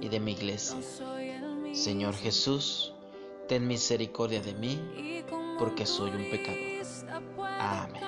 y de mi iglesia. Señor Jesús, ten misericordia de mí, porque soy un pecador. Amén.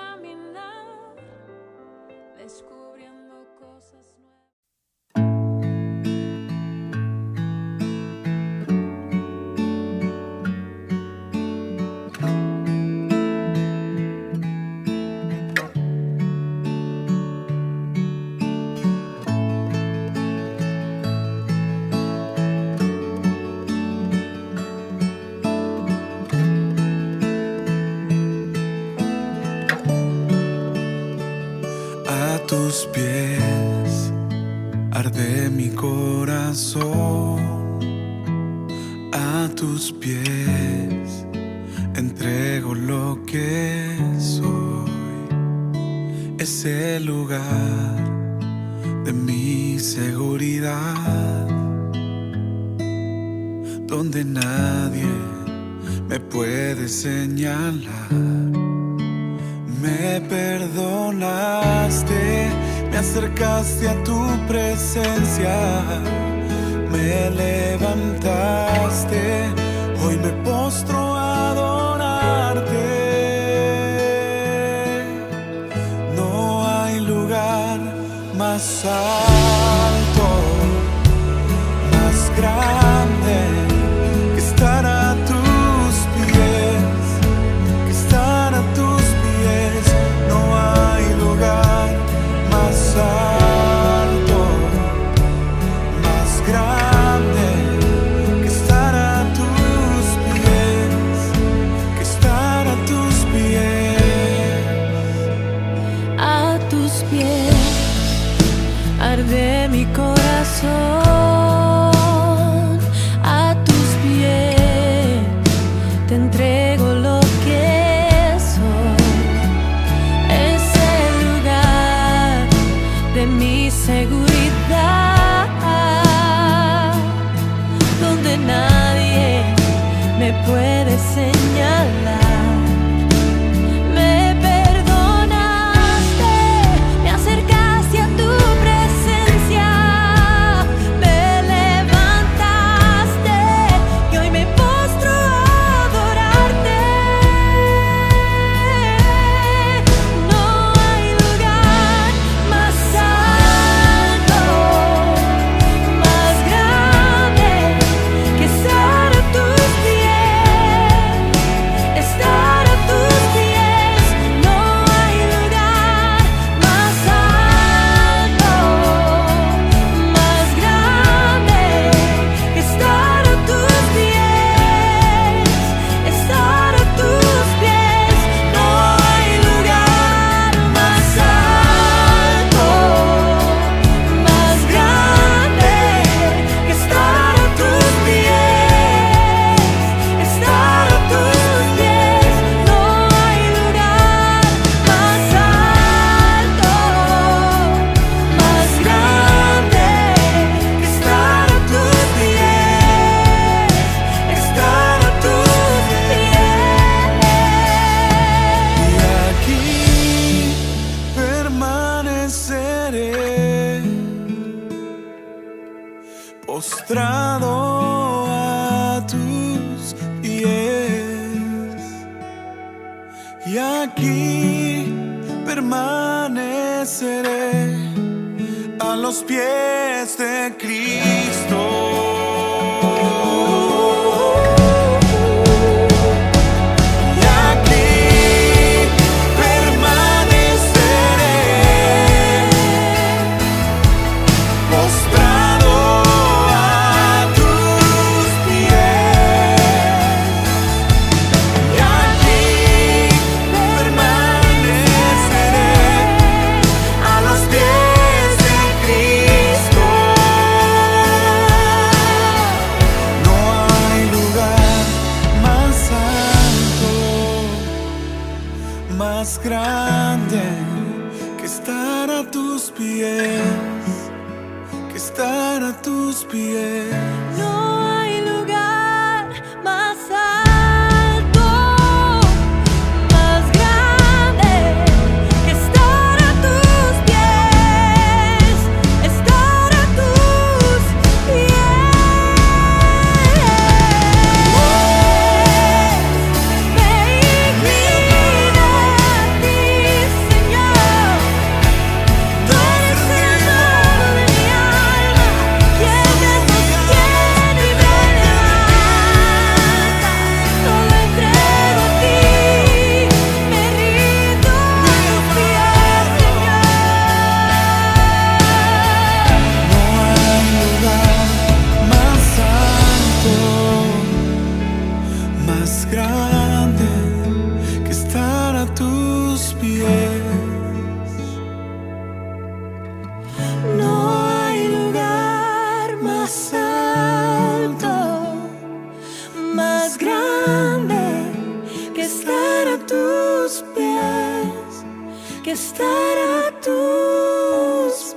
Tus.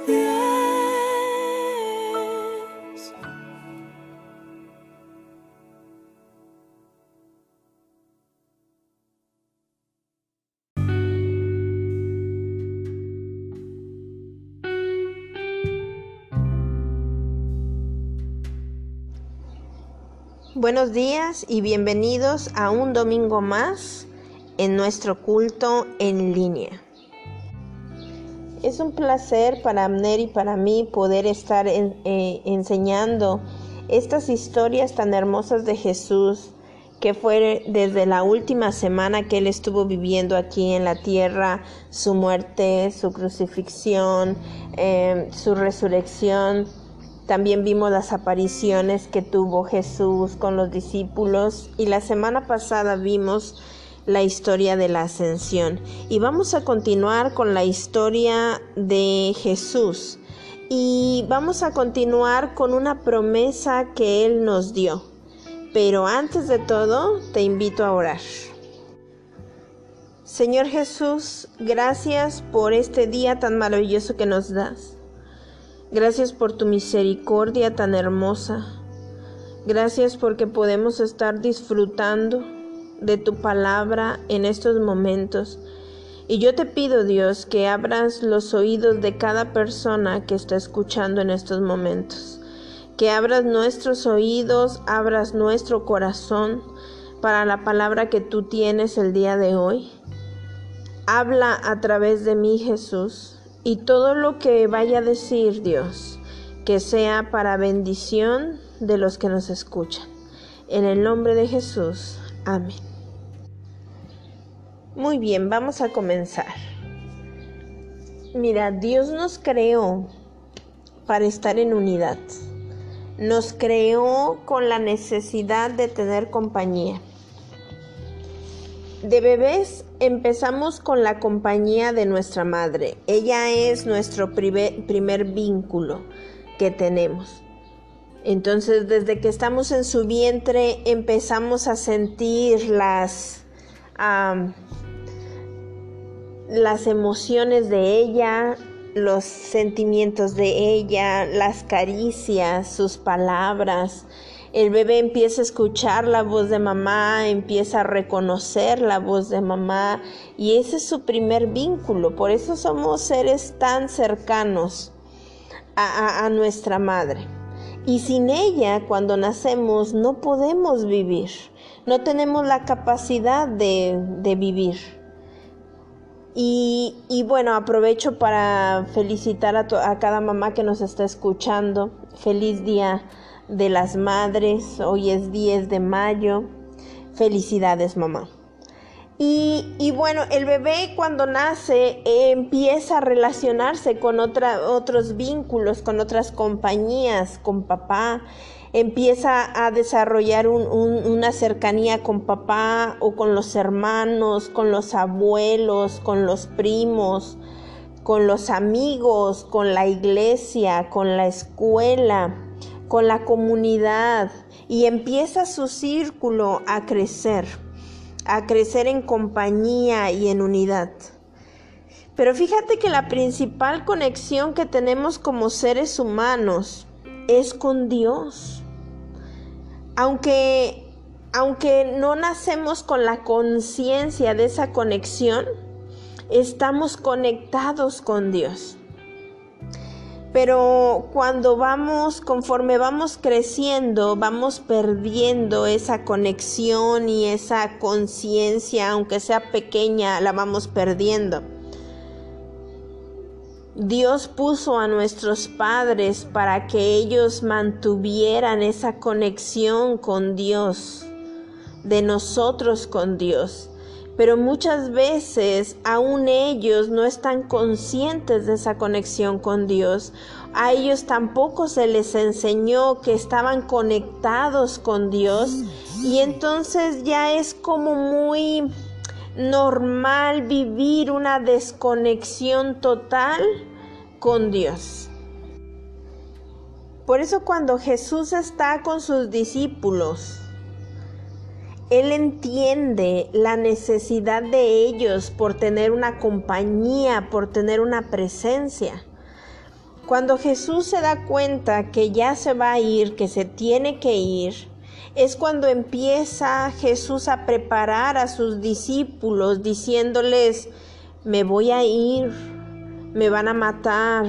Buenos días y bienvenidos a un domingo más en nuestro culto en línea. Es un placer para Amner y para mí poder estar en- eh, enseñando estas historias tan hermosas de Jesús que fue desde la última semana que él estuvo viviendo aquí en la tierra, su muerte, su crucifixión, eh, su resurrección. También vimos las apariciones que tuvo Jesús con los discípulos y la semana pasada vimos la historia de la ascensión. Y vamos a continuar con la historia de Jesús. Y vamos a continuar con una promesa que Él nos dio. Pero antes de todo, te invito a orar. Señor Jesús, gracias por este día tan maravilloso que nos das. Gracias por tu misericordia tan hermosa. Gracias porque podemos estar disfrutando de tu palabra en estos momentos. Y yo te pido, Dios, que abras los oídos de cada persona que está escuchando en estos momentos. Que abras nuestros oídos, abras nuestro corazón para la palabra que tú tienes el día de hoy. Habla a través de mí, Jesús, y todo lo que vaya a decir, Dios, que sea para bendición de los que nos escuchan. En el nombre de Jesús. Amén. Muy bien, vamos a comenzar. Mira, Dios nos creó para estar en unidad. Nos creó con la necesidad de tener compañía. De bebés empezamos con la compañía de nuestra madre. Ella es nuestro primer, vínculo que tenemos. Entonces, desde que estamos en su vientre, empezamos a sentir las, las emociones de ella, los sentimientos de ella, las caricias, sus palabras. El bebé empieza a escuchar la voz de mamá, empieza a reconocer la voz de mamá y ese es su primer vínculo. Por eso somos seres tan cercanos a, a- nuestra madre. Y sin ella, cuando nacemos, no podemos vivir. No tenemos la capacidad de, de vivir. Y, bueno, aprovecho para felicitar a, cada mamá que nos está escuchando. Feliz Día de las Madres. Hoy es 10 de mayo. Felicidades, mamá. Y, bueno, el bebé cuando nace eh, empieza a relacionarse con otros vínculos, con otras compañías, con papá, empieza a desarrollar un- un- una cercanía con papá o con los hermanos, con los abuelos, con los primos, con los amigos, con la iglesia, con la escuela, con la comunidad y empieza su círculo a crecer a crecer en compañía y en unidad. Pero fíjate que la principal conexión que tenemos como seres humanos es con Dios. Aunque, aunque no nacemos con la conciencia de esa conexión, estamos conectados con Dios. Pero cuando vamos, conforme vamos creciendo, vamos perdiendo esa conexión y esa conciencia, aunque sea pequeña, la vamos perdiendo. Dios puso a nuestros padres para que ellos mantuvieran esa conexión con Dios, de nosotros con Dios. Pero muchas veces aún ellos no están conscientes de esa conexión con Dios. A ellos tampoco se les enseñó que estaban conectados con Dios. Y entonces ya es como muy normal vivir una desconexión total con Dios. Por eso cuando Jesús está con sus discípulos, él entiende la necesidad de ellos por tener una compañía, por tener una presencia. Cuando Jesús se da cuenta que ya se va a ir, que se tiene que ir, es cuando empieza Jesús a preparar a sus discípulos diciéndoles, me voy a ir, me van a matar,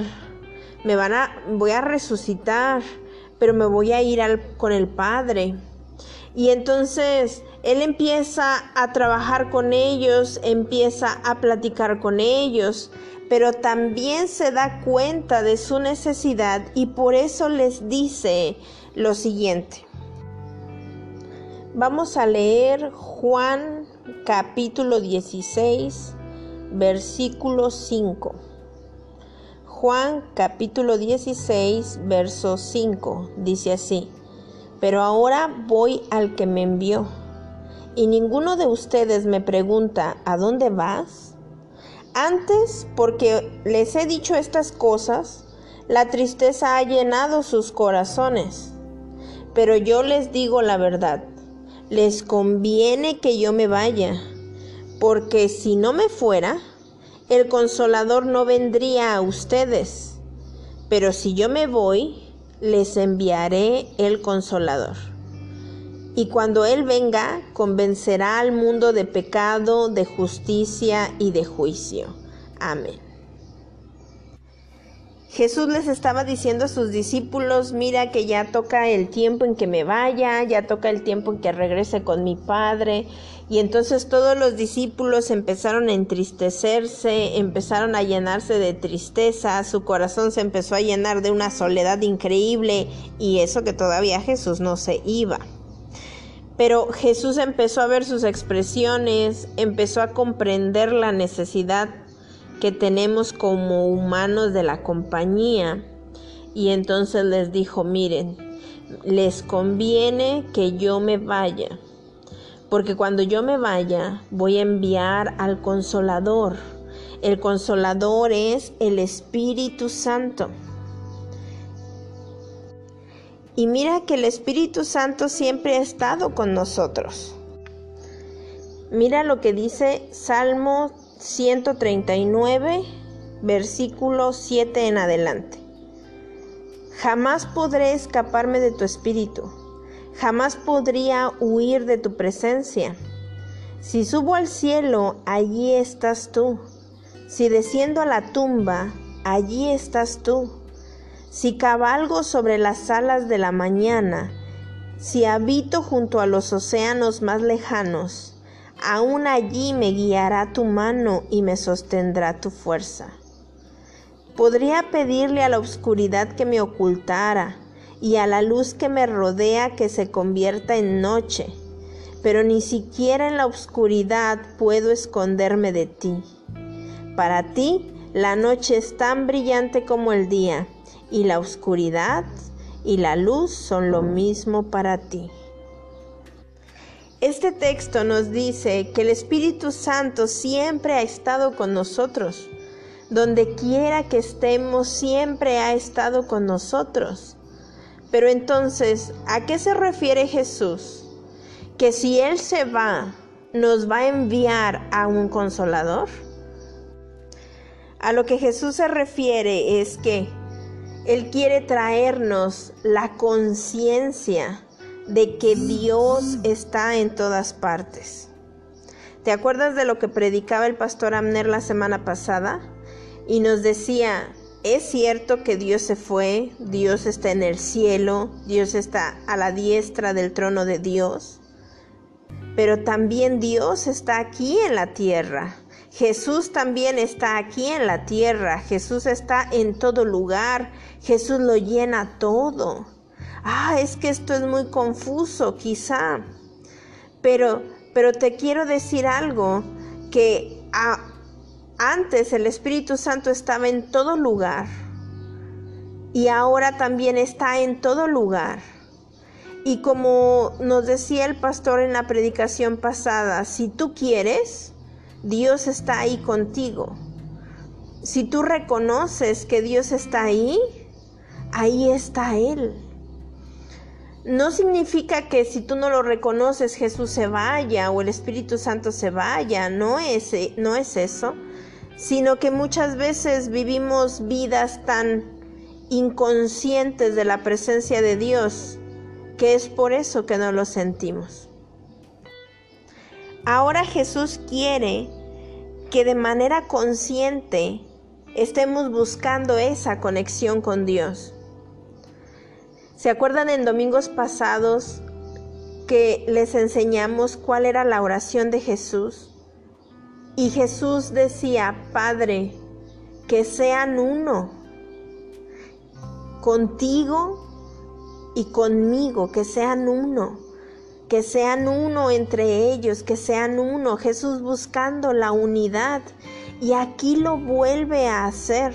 me van a, voy a resucitar, pero me voy a ir al, con el Padre. Y entonces él empieza a trabajar con ellos, empieza a platicar con ellos, pero también se da cuenta de su necesidad y por eso les dice lo siguiente. Vamos a leer Juan capítulo 16, versículo 5. Juan capítulo 16, verso 5 dice así. Pero ahora voy al que me envió. Y ninguno de ustedes me pregunta, ¿a dónde vas? Antes, porque les he dicho estas cosas, la tristeza ha llenado sus corazones. Pero yo les digo la verdad, les conviene que yo me vaya, porque si no me fuera, el consolador no vendría a ustedes. Pero si yo me voy, les enviaré el consolador. Y cuando Él venga, convencerá al mundo de pecado, de justicia y de juicio. Amén. Jesús les estaba diciendo a sus discípulos, mira que ya toca el tiempo en que me vaya, ya toca el tiempo en que regrese con mi Padre. Y entonces todos los discípulos empezaron a entristecerse, empezaron a llenarse de tristeza, su corazón se empezó a llenar de una soledad increíble y eso que todavía Jesús no se iba. Pero Jesús empezó a ver sus expresiones, empezó a comprender la necesidad que tenemos como humanos de la compañía y entonces les dijo, miren, les conviene que yo me vaya, porque cuando yo me vaya voy a enviar al consolador. El consolador es el Espíritu Santo. Y mira que el Espíritu Santo siempre ha estado con nosotros. Mira lo que dice Salmo 139, versículo 7 en adelante. Jamás podré escaparme de tu espíritu, jamás podría huir de tu presencia. Si subo al cielo, allí estás tú. Si desciendo a la tumba, allí estás tú. Si cabalgo sobre las alas de la mañana, si habito junto a los océanos más lejanos, aún allí me guiará tu mano y me sostendrá tu fuerza. Podría pedirle a la oscuridad que me ocultara y a la luz que me rodea que se convierta en noche, pero ni siquiera en la oscuridad puedo esconderme de ti. Para ti, la noche es tan brillante como el día, y la oscuridad y la luz son lo mismo para ti. Este texto nos dice que el Espíritu Santo siempre ha estado con nosotros. Donde quiera que estemos, siempre ha estado con nosotros. Pero entonces, ¿a qué se refiere Jesús? Que si Él se va, nos va a enviar a un consolador. A lo que Jesús se refiere es que Él quiere traernos la conciencia de que Dios está en todas partes. ¿Te acuerdas de lo que predicaba el pastor Amner la semana pasada? Y nos decía, es cierto que Dios se fue, Dios está en el cielo, Dios está a la diestra del trono de Dios, pero también Dios está aquí en la tierra. Jesús también está aquí en la tierra, Jesús está en todo lugar, Jesús lo llena todo ah, es que esto es muy confuso, quizá. Pero, pero te quiero decir algo, que antes el Espíritu Santo estaba en todo lugar y ahora también está en todo lugar. Y como nos decía el pastor en la predicación pasada, si tú quieres, Dios está ahí contigo. Si tú reconoces que Dios está ahí, ahí está Él. No significa que si tú no lo reconoces Jesús se vaya o el Espíritu Santo se vaya, no es, no es eso, sino que muchas veces vivimos vidas tan inconscientes de la presencia de Dios que es por eso que no lo sentimos. Ahora Jesús quiere que de manera consciente estemos buscando esa conexión con Dios. ¿Se acuerdan en domingos pasados que les enseñamos cuál era la oración de Jesús? Y Jesús decía, Padre, que sean uno contigo y conmigo, que sean uno, que sean uno entre ellos, que sean uno, Jesús buscando la unidad. Y aquí lo vuelve a hacer,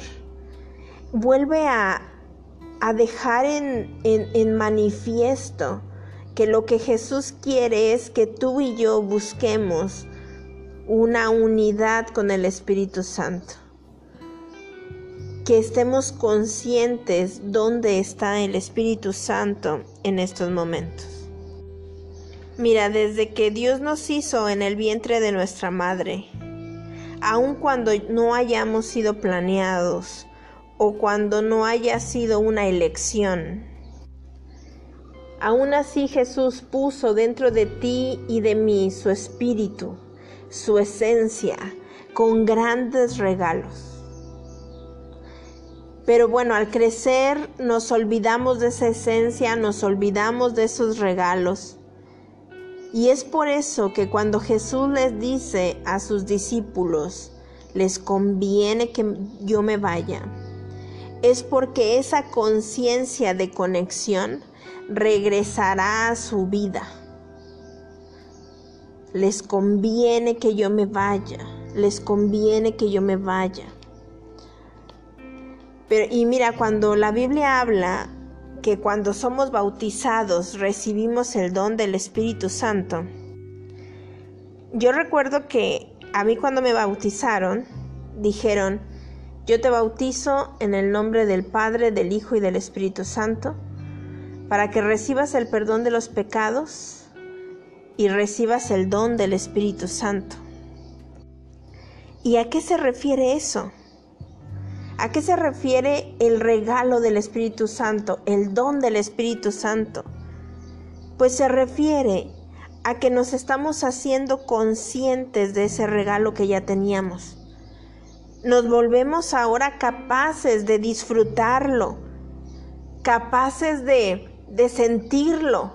vuelve a, a dejar en, manifiesto que lo que Jesús quiere es que tú y yo busquemos una unidad con el Espíritu Santo. Que estemos conscientes dónde está el Espíritu Santo en estos momentos. Mira, desde que Dios nos hizo en el vientre de nuestra madre, aun cuando no hayamos sido planeados, o cuando no haya sido una elección. Aún así Jesús puso dentro de ti y de mí su espíritu, su esencia, con grandes regalos. Pero bueno, al crecer nos olvidamos de esa esencia, nos olvidamos de esos regalos. Y es por eso que cuando Jesús les dice a sus discípulos, les conviene que yo me vaya, es porque esa conciencia de conexión regresará a su vida. Les conviene que yo me vaya, les conviene que yo me vaya. Pero, y mira, cuando la Biblia habla que cuando somos bautizados recibimos el don del Espíritu Santo, yo recuerdo que a mí cuando me bautizaron, dijeron, yo te bautizo en el nombre del Padre, del Hijo y del Espíritu Santo, para que recibas el perdón de los pecados y recibas el don del Espíritu Santo. ¿Y a qué se refiere eso? ¿A qué se refiere el regalo del Espíritu Santo, el don del Espíritu Santo? Pues se refiere a que nos estamos haciendo conscientes de ese regalo que ya teníamos nos volvemos ahora capaces de disfrutarlo, capaces de, sentirlo,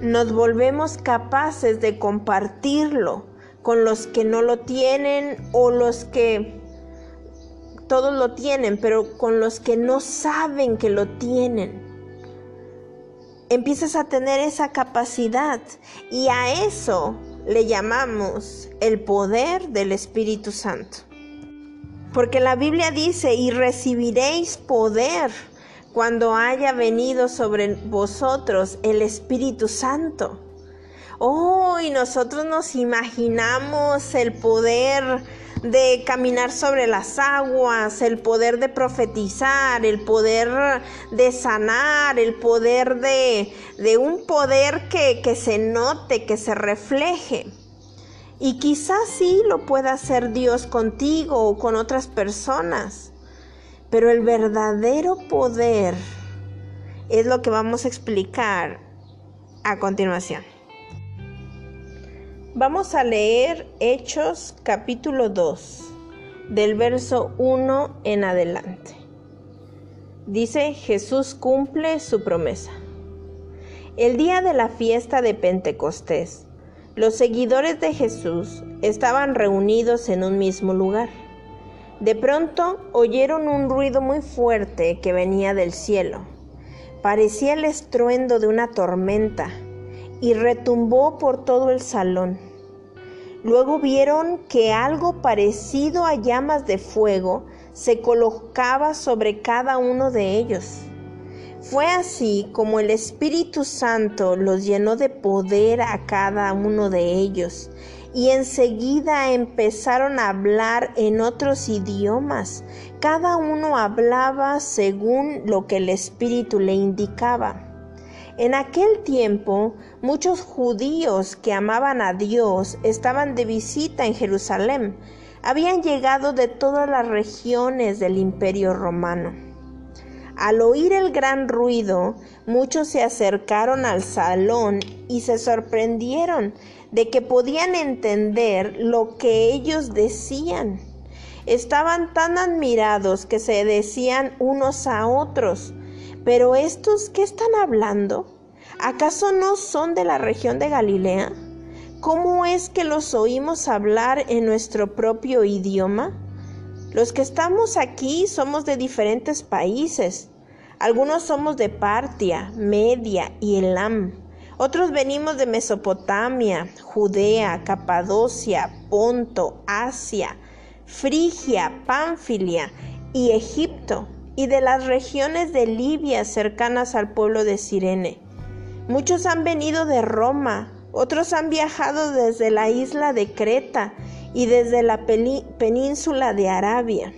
nos volvemos capaces de compartirlo con los que no lo tienen o los que todos lo tienen, pero con los que no saben que lo tienen. Empiezas a tener esa capacidad y a eso le llamamos el poder del Espíritu Santo. Porque la Biblia dice, y recibiréis poder cuando haya venido sobre vosotros el Espíritu Santo. Oh, y nosotros nos imaginamos el poder de caminar sobre las aguas, el poder de profetizar, el poder de sanar, el poder de, de un poder que, que se note, que se refleje. Y quizás sí lo pueda hacer Dios contigo o con otras personas. Pero el verdadero poder es lo que vamos a explicar a continuación. Vamos a leer Hechos capítulo 2, del verso 1 en adelante. Dice, Jesús cumple su promesa. El día de la fiesta de Pentecostés, los seguidores de Jesús estaban reunidos en un mismo lugar. De pronto oyeron un ruido muy fuerte que venía del cielo. Parecía el estruendo de una tormenta y retumbó por todo el salón. Luego vieron que algo parecido a llamas de fuego se colocaba sobre cada uno de ellos. Fue así como el Espíritu Santo los llenó de poder a cada uno de ellos y enseguida empezaron a hablar en otros idiomas. Cada uno hablaba según lo que el Espíritu le indicaba. En aquel tiempo, muchos judíos que amaban a Dios estaban de visita en Jerusalén. Habían llegado de todas las regiones del imperio romano. Al oír el gran ruido, muchos se acercaron al salón y se sorprendieron de que podían entender lo que ellos decían. Estaban tan admirados que se decían unos a otros, pero estos, ¿qué están hablando? ¿Acaso no son de la región de Galilea? ¿Cómo es que los oímos hablar en nuestro propio idioma? Los que estamos aquí somos de diferentes países. Algunos somos de Partia, Media y Elam. Otros venimos de Mesopotamia, Judea, Capadocia, Ponto, Asia, Frigia, Pánfilia y Egipto y de las regiones de Libia cercanas al pueblo de Sirene. Muchos han venido de Roma, otros han viajado desde la isla de Creta y desde la península de Arabia.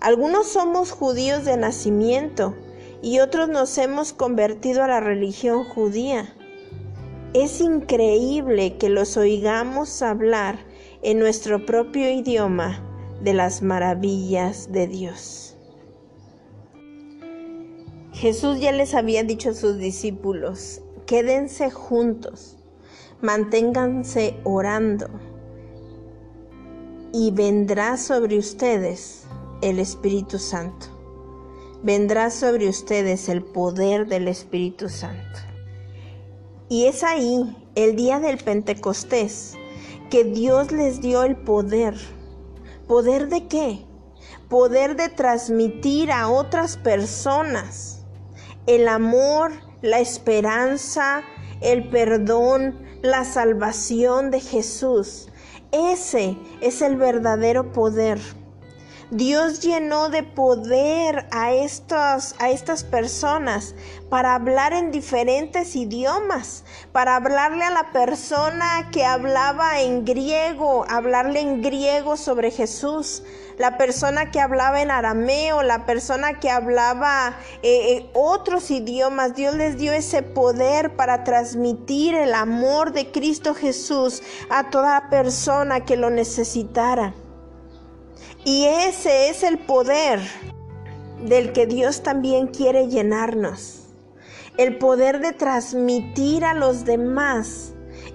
Algunos somos judíos de nacimiento y otros nos hemos convertido a la religión judía. Es increíble que los oigamos hablar en nuestro propio idioma de las maravillas de Dios. Jesús ya les había dicho a sus discípulos, quédense juntos, manténganse orando y vendrá sobre ustedes el Espíritu Santo. Vendrá sobre ustedes el poder del Espíritu Santo. Y es ahí, el día del Pentecostés, que Dios les dio el poder. ¿Poder de qué? Poder de transmitir a otras personas el amor, la esperanza, el perdón, la salvación de Jesús. Ese es el verdadero poder. Dios llenó de poder a, estos, a estas personas para hablar en diferentes idiomas, para hablarle a la persona que hablaba en griego, hablarle en griego sobre Jesús, la persona que hablaba en arameo, la persona que hablaba eh, otros idiomas. Dios les dio ese poder para transmitir el amor de Cristo Jesús a toda persona que lo necesitara. Y ese es el poder del que Dios también quiere llenarnos. El poder de transmitir a los demás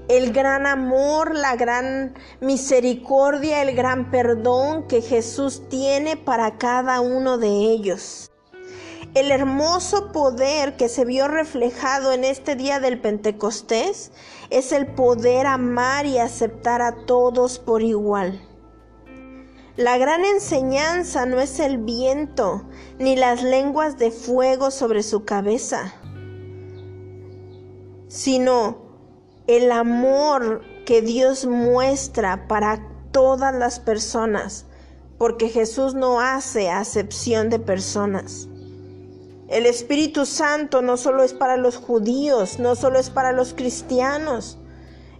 el gran amor, la gran misericordia, el gran perdón que Jesús tiene para cada uno de ellos. el hermoso poder que se vio reflejado en este día del Pentecostés es el poder amar y aceptar a todos por igual. La gran enseñanza no es el viento ni las lenguas de fuego sobre su cabeza, sino el amor que Dios muestra para todas las personas, porque Jesús no hace acepción de personas. El Espíritu Santo no solo es para los judíos, no solo es para los cristianos.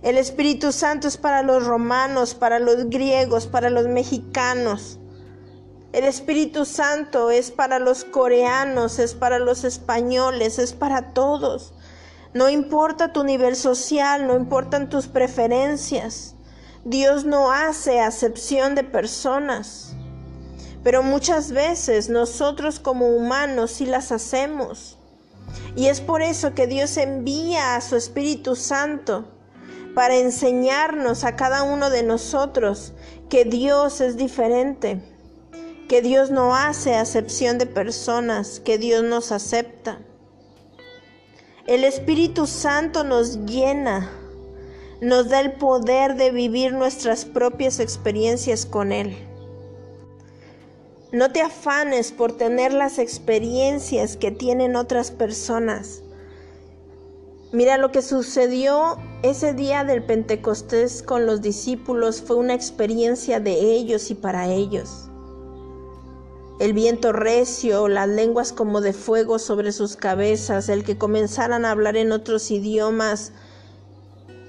El Espíritu Santo es para los romanos, para los griegos, para los mexicanos. El Espíritu Santo es para los coreanos, es para los españoles, es para todos. No importa tu nivel social, no importan tus preferencias. Dios no hace acepción de personas. Pero muchas veces nosotros como humanos sí las hacemos. Y es por eso que Dios envía a su Espíritu Santo para enseñarnos a cada uno de nosotros que Dios es diferente, que Dios no hace acepción de personas, que Dios nos acepta. El Espíritu Santo nos llena, nos da el poder de vivir nuestras propias experiencias con Él. No te afanes por tener las experiencias que tienen otras personas. Mira lo que sucedió ese día del Pentecostés con los discípulos fue una experiencia de ellos y para ellos. El viento recio, las lenguas como de fuego sobre sus cabezas, el que comenzaran a hablar en otros idiomas,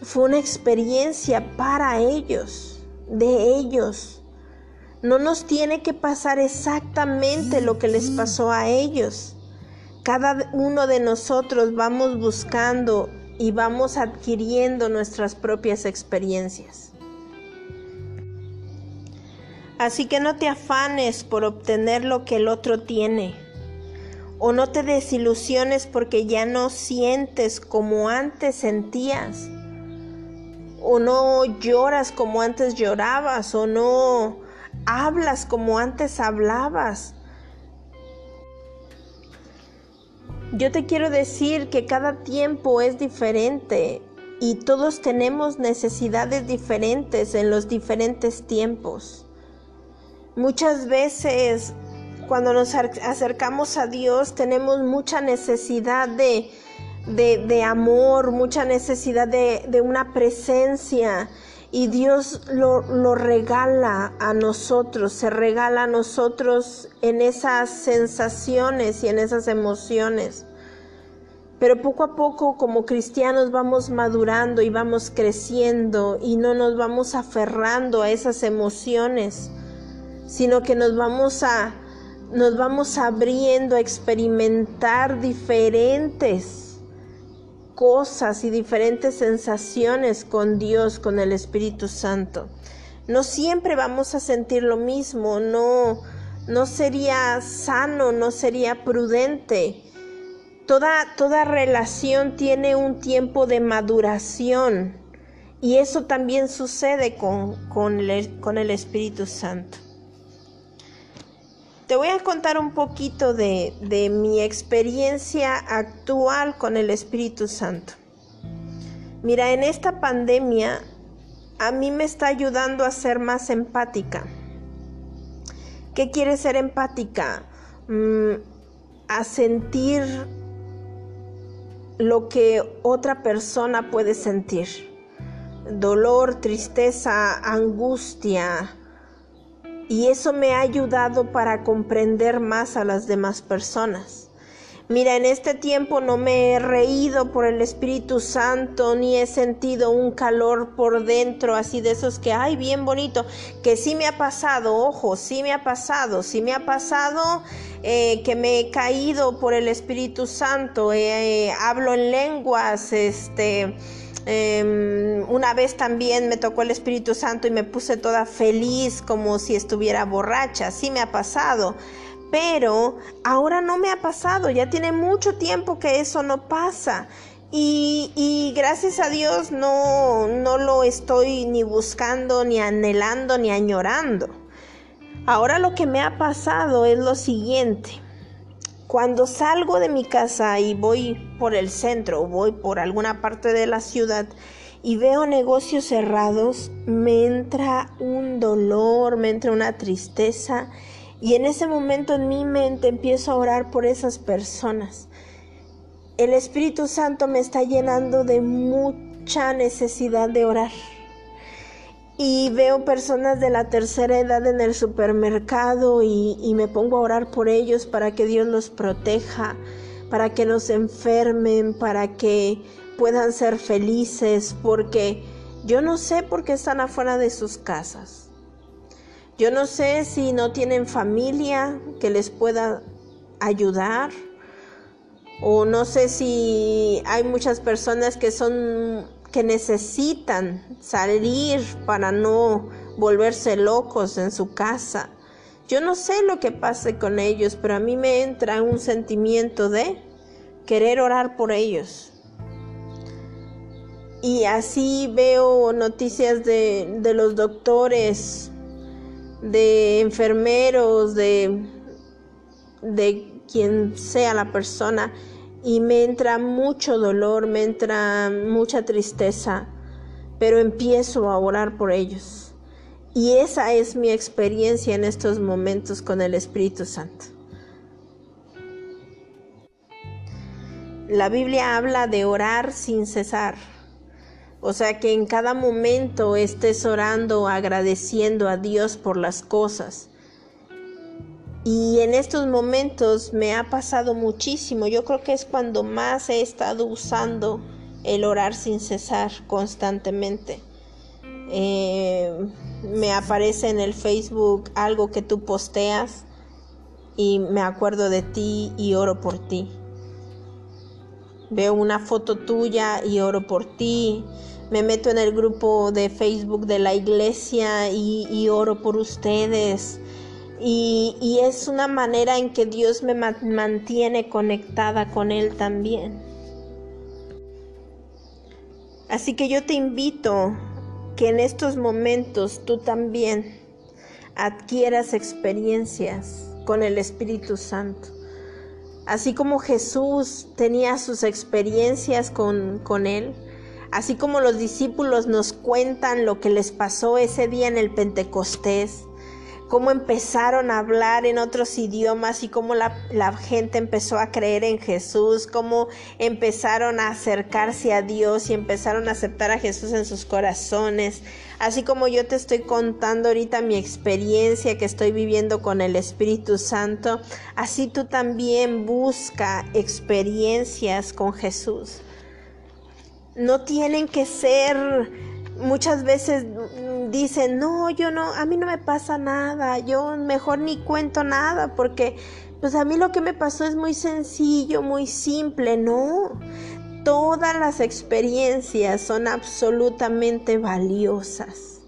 fue una experiencia para ellos, de ellos. No nos tiene que pasar exactamente lo que les pasó a ellos. Cada uno de nosotros vamos buscando y vamos adquiriendo nuestras propias experiencias. Así que no te afanes por obtener lo que el otro tiene. O no te desilusiones porque ya no sientes como antes sentías. O no lloras como antes llorabas. O no hablas como antes hablabas. Yo te quiero decir que cada tiempo es diferente y todos tenemos necesidades diferentes en los diferentes tiempos. Muchas veces cuando nos acercamos a Dios tenemos mucha necesidad de, de, amor, mucha necesidad de, de una presencia y Dios lo, regala a nosotros, se regala a nosotros en esas sensaciones y en esas emociones. Pero poco a poco como cristianos vamos madurando y vamos creciendo y no nos vamos aferrando a esas emociones, sino que nos vamos a nos vamos abriendo a experimentar diferentes cosas y diferentes sensaciones con Dios, con el Espíritu Santo. No siempre vamos a sentir lo mismo, no, no sería sano, no sería prudente. Toda, toda relación tiene un tiempo de maduración y eso también sucede con, con, con el Espíritu Santo. Te voy a contar un poquito de, mi experiencia actual con el Espíritu Santo. Mira, en esta pandemia a mí me está ayudando a ser más empática. ¿Qué quiere ser empática? Mm, a sentir lo que otra persona puede sentir. Dolor, tristeza, angustia, y eso me ha ayudado para comprender más a las demás personas. Mira, en este tiempo no me he reído por el Espíritu Santo, ni he sentido un calor por dentro, así de esos que, ay, bien bonito, que sí me ha pasado, ojo, sí me ha pasado, sí me ha pasado eh, que me he caído por el Espíritu Santo, eh, hablo en lenguas, este Em, una vez también me tocó el Espíritu Santo y me puse toda feliz como si estuviera borracha. Sí me ha pasado. Pero ahora no me ha pasado. Ya tiene mucho tiempo que eso no pasa. Y, gracias a Dios no, no lo estoy ni buscando, ni anhelando, ni añorando. Ahora lo que me ha pasado es lo siguiente. Cuando salgo de mi casa y voy por el centro o voy por alguna parte de la ciudad y veo negocios cerrados, me entra un dolor, me entra una tristeza y en ese momento en mi mente empiezo a orar por esas personas. El Espíritu Santo me está llenando de mucha necesidad de orar. Y veo personas de la tercera edad en el supermercado y, me pongo a orar por ellos para que Dios los proteja, para que no se enfermen, para que puedan ser felices, porque yo no sé por qué están afuera de sus casas. Yo no sé si no tienen familia que les pueda ayudar o no sé si hay muchas personas que son que necesitan salir para no volverse locos en su casa. Yo no sé lo que pase con ellos, pero a mí me entra un sentimiento de querer orar por ellos. Y así veo noticias de, de los doctores de enfermeros, de, de quien sea la persona, y me entra mucho dolor, me entra mucha tristeza, pero empiezo a orar por ellos. Y esa es mi experiencia en estos momentos con el Espíritu Santo. La Biblia habla de orar sin cesar. O sea, que en cada momento estés orando, agradeciendo a Dios por las cosas. Y en estos momentos me ha pasado muchísimo. Yo creo que es cuando más he estado usando el orar sin cesar constantemente. Eh, me aparece en el Facebook algo que tú posteas y me acuerdo de ti y oro por ti. Veo una foto tuya y oro por ti. Me meto en el grupo de Facebook de la iglesia y, oro por ustedes. Y, es una manera en que Dios me mantiene conectada con Él también. Así que yo te invito que en estos momentos tú también adquieras experiencias con el Espíritu Santo. Así como Jesús tenía sus experiencias con, con Él, así como los discípulos nos cuentan lo que les pasó ese día en el Pentecostés, cómo empezaron a hablar en otros idiomas y cómo la, gente empezó a creer en Jesús, cómo empezaron a acercarse a Dios y empezaron a aceptar a Jesús en sus corazones. Así como yo te estoy contando ahorita mi experiencia que estoy viviendo con el Espíritu Santo, así tú también busca experiencias con Jesús. No tienen que ser muchas veces dicen, no, yo no, a mí no me pasa nada, yo mejor ni cuento nada porque pues a mí lo que me pasó es muy sencillo, muy simple, no. Todas las experiencias son absolutamente valiosas.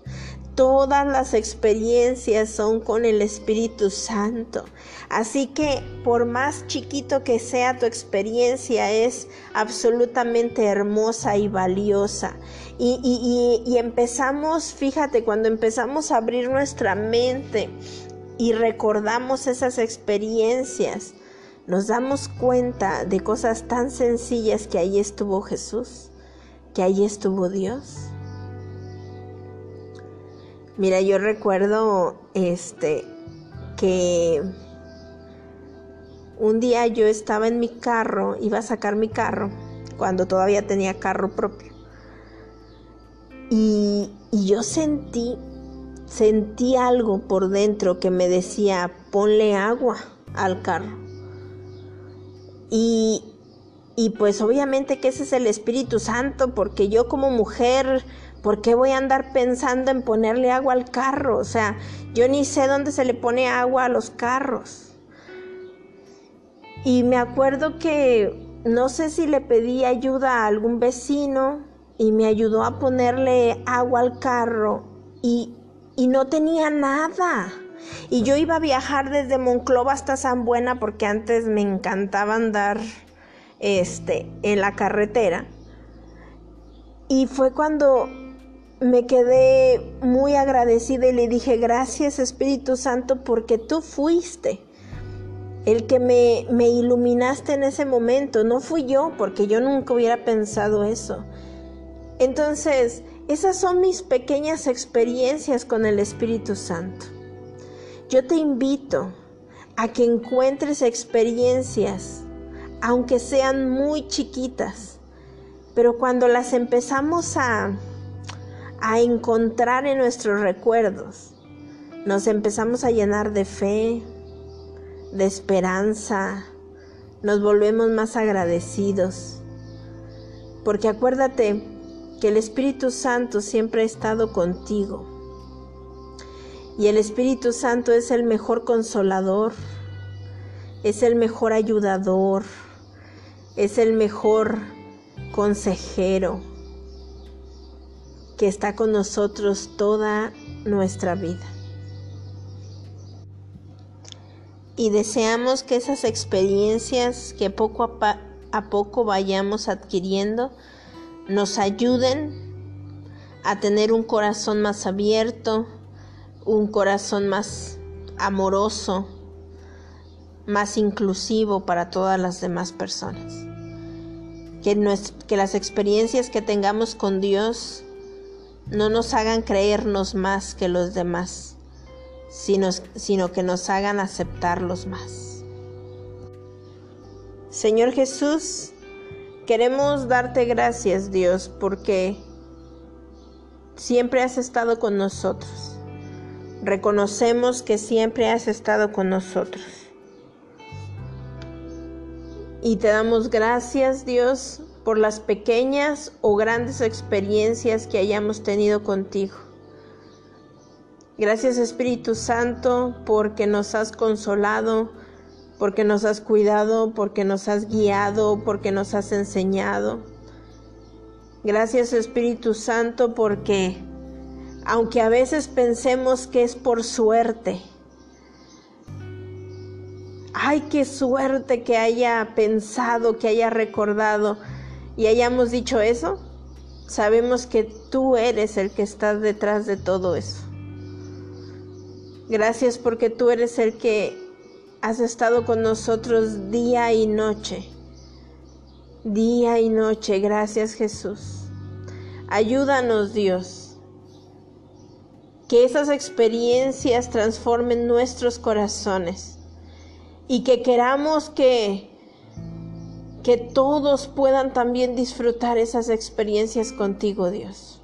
Todas las experiencias son con el Espíritu Santo. Así que por más chiquito que sea tu experiencia, es absolutamente hermosa y valiosa. Y, empezamos, fíjate, cuando empezamos a abrir nuestra mente y recordamos esas experiencias, nos damos cuenta de cosas tan sencillas que ahí estuvo Jesús, que ahí estuvo Dios. Mira, yo recuerdo este que un día yo estaba en mi carro, iba a sacar mi carro, cuando todavía tenía carro propio. Y, yo sentí, sentí algo por dentro que me decía, ponle agua al carro. Y, y pues obviamente que ese es el Espíritu Santo, porque yo como mujer ¿Por qué voy a andar pensando en ponerle agua al carro? O sea, yo ni sé dónde se le pone agua a los carros. Y me acuerdo que no sé si le pedí ayuda a algún vecino y me ayudó a ponerle agua al carro y, y no tenía nada. Y yo iba a viajar desde Monclova hasta San Buena porque antes me encantaba andar este, en la carretera. Y fue cuando me quedé muy agradecida y le dije, gracias Espíritu Santo porque tú fuiste el que me, me iluminaste en ese momento. No fui yo, porque yo nunca hubiera pensado eso. Entonces, esas son mis pequeñas experiencias con el Espíritu Santo. Yo te invito a que encuentres experiencias, aunque sean muy chiquitas, pero cuando las empezamos a, a encontrar en nuestros recuerdos, nos empezamos a llenar de fe, de esperanza, nos volvemos más agradecidos. Porque acuérdate que el Espíritu Santo siempre ha estado contigo. Y el Espíritu Santo es el mejor consolador, es el mejor ayudador, es el mejor consejero que está con nosotros toda nuestra vida. Y deseamos que esas experiencias que poco a, poco vayamos adquiriendo nos ayuden a tener un corazón más abierto, un corazón más amoroso, más inclusivo para todas las demás personas. Que, las experiencias que tengamos con Dios no nos hagan creernos más que los demás, sino, sino que nos hagan aceptarlos más. Señor Jesús, queremos darte gracias Dios porque siempre has estado con nosotros. Reconocemos que siempre has estado con nosotros. Y te damos gracias Dios por las pequeñas o grandes experiencias que hayamos tenido contigo. Gracias Espíritu Santo porque nos has consolado, porque nos has cuidado, porque nos has guiado, porque nos has enseñado. Gracias Espíritu Santo porque aunque a veces pensemos que es por suerte, ay, qué suerte que haya pensado, que haya recordado y hayamos dicho eso, sabemos que tú eres el que estás detrás de todo eso. Gracias porque tú eres el que has estado con nosotros día y noche. Día y noche. Gracias Jesús. Ayúdanos Dios. Que esas experiencias transformen nuestros corazones y que queramos que que todos puedan también disfrutar esas experiencias contigo, Dios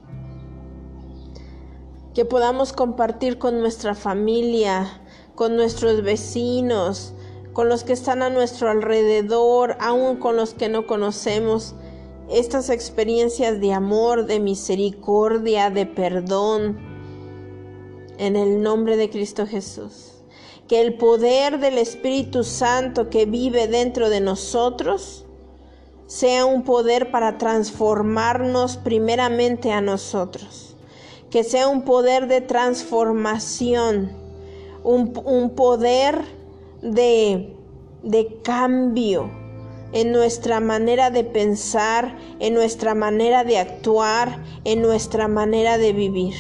que podamos compartir con nuestra familia, con nuestros vecinos, con los que están a nuestro alrededor, aún con los que no conocemos, estas experiencias de amor, de misericordia, de perdón, en el nombre de Cristo Jesús. Que el poder del Espíritu Santo que vive dentro de nosotros sea un poder para transformarnos primeramente a nosotros que sea un poder de transformación, un, poder de, de cambio en nuestra manera de pensar, en nuestra manera de actuar, en nuestra manera de vivir.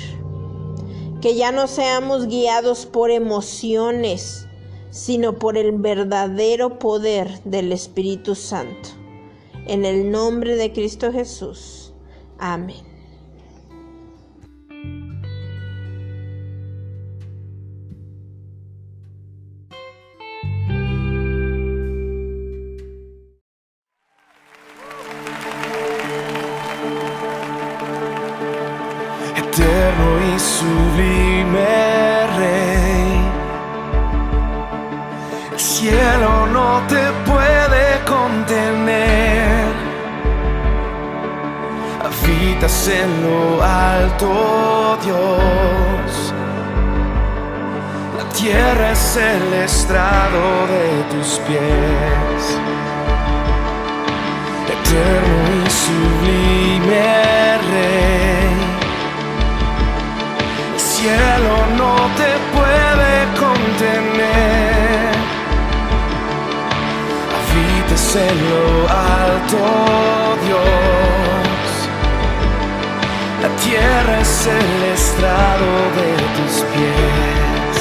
Que ya no seamos guiados por emociones, sino por el verdadero poder del Espíritu Santo. En el nombre de Cristo Jesús. Amén. Habitas en lo alto, Dios. La tierra es el estrado de tus pies. Eterno y sublime rey cielo no te puede contener. Habites en lo alto, Dios. La tierra es el estrado de tus pies.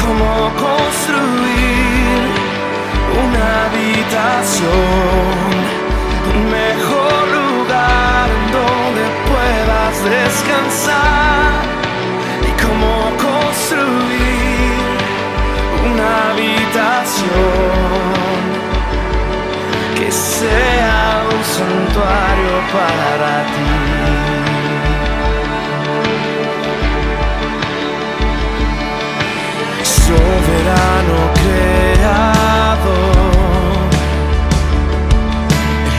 ¿Cómo construir una habitación? Un mejor lugar donde puedas descansar. ¿Y cómo construir una habitación que sea un santuario para ti? verano creado,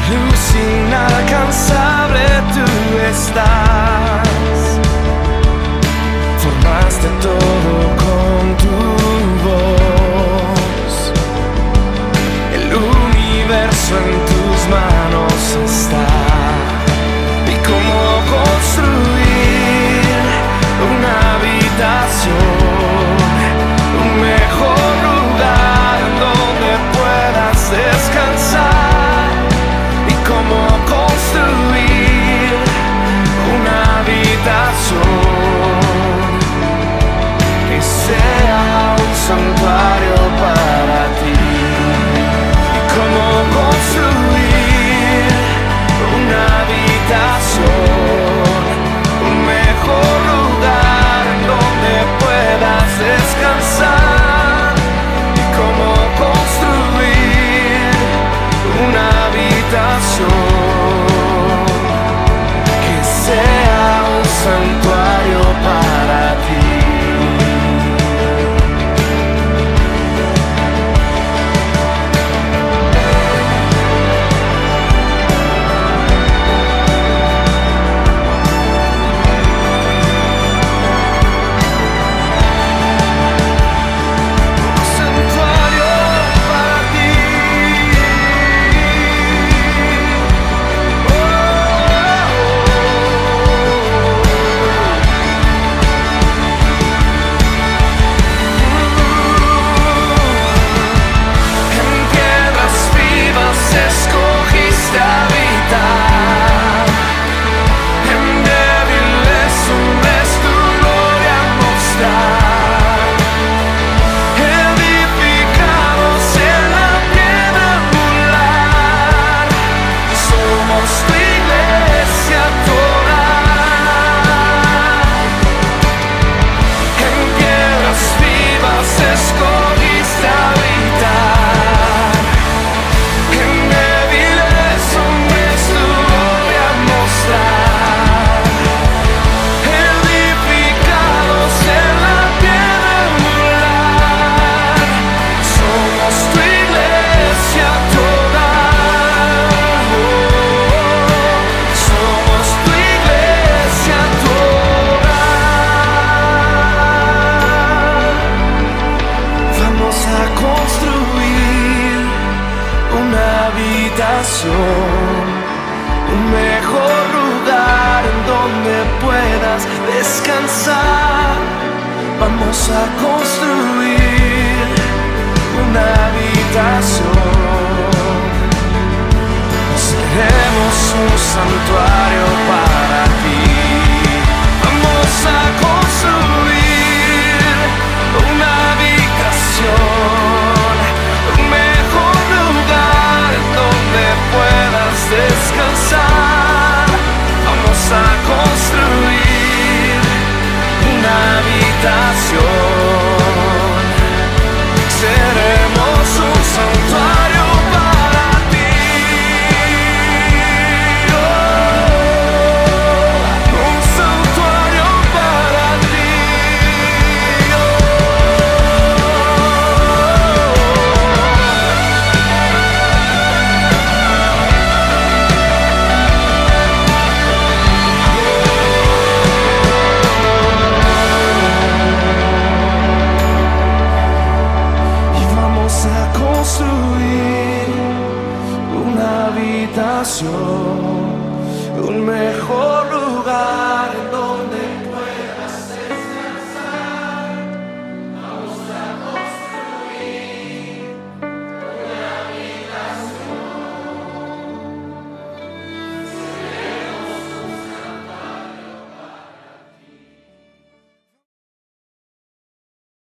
luz inalcanzable tú estás, formaste todo con tu voz, el universo en tus manos está. santuario para ti. Vamos a construir una habitación, un mejor lugar donde puedas descansar. Vamos a construir una habitación.